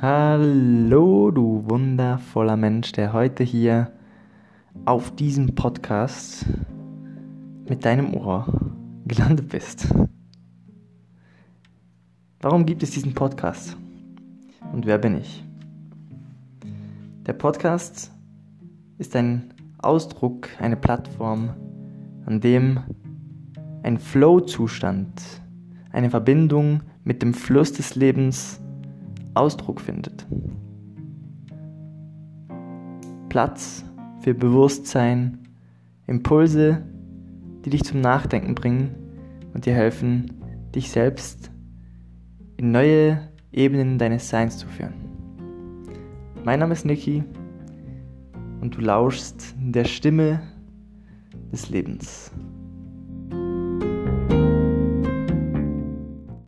Hallo, du wundervoller Mensch, der heute hier auf diesem Podcast mit deinem Ohr gelandet bist. Warum gibt es diesen Podcast? Und wer bin ich? Der Podcast ist ein Ausdruck, eine Plattform, an dem ein Flow-Zustand, eine Verbindung mit dem Fluss des Lebens Ausdruck findet. Platz für Bewusstsein, Impulse, die dich zum Nachdenken bringen und dir helfen, dich selbst in neue Ebenen deines Seins zu führen. Mein Name ist Niki und du lauschst der Stimme des Lebens.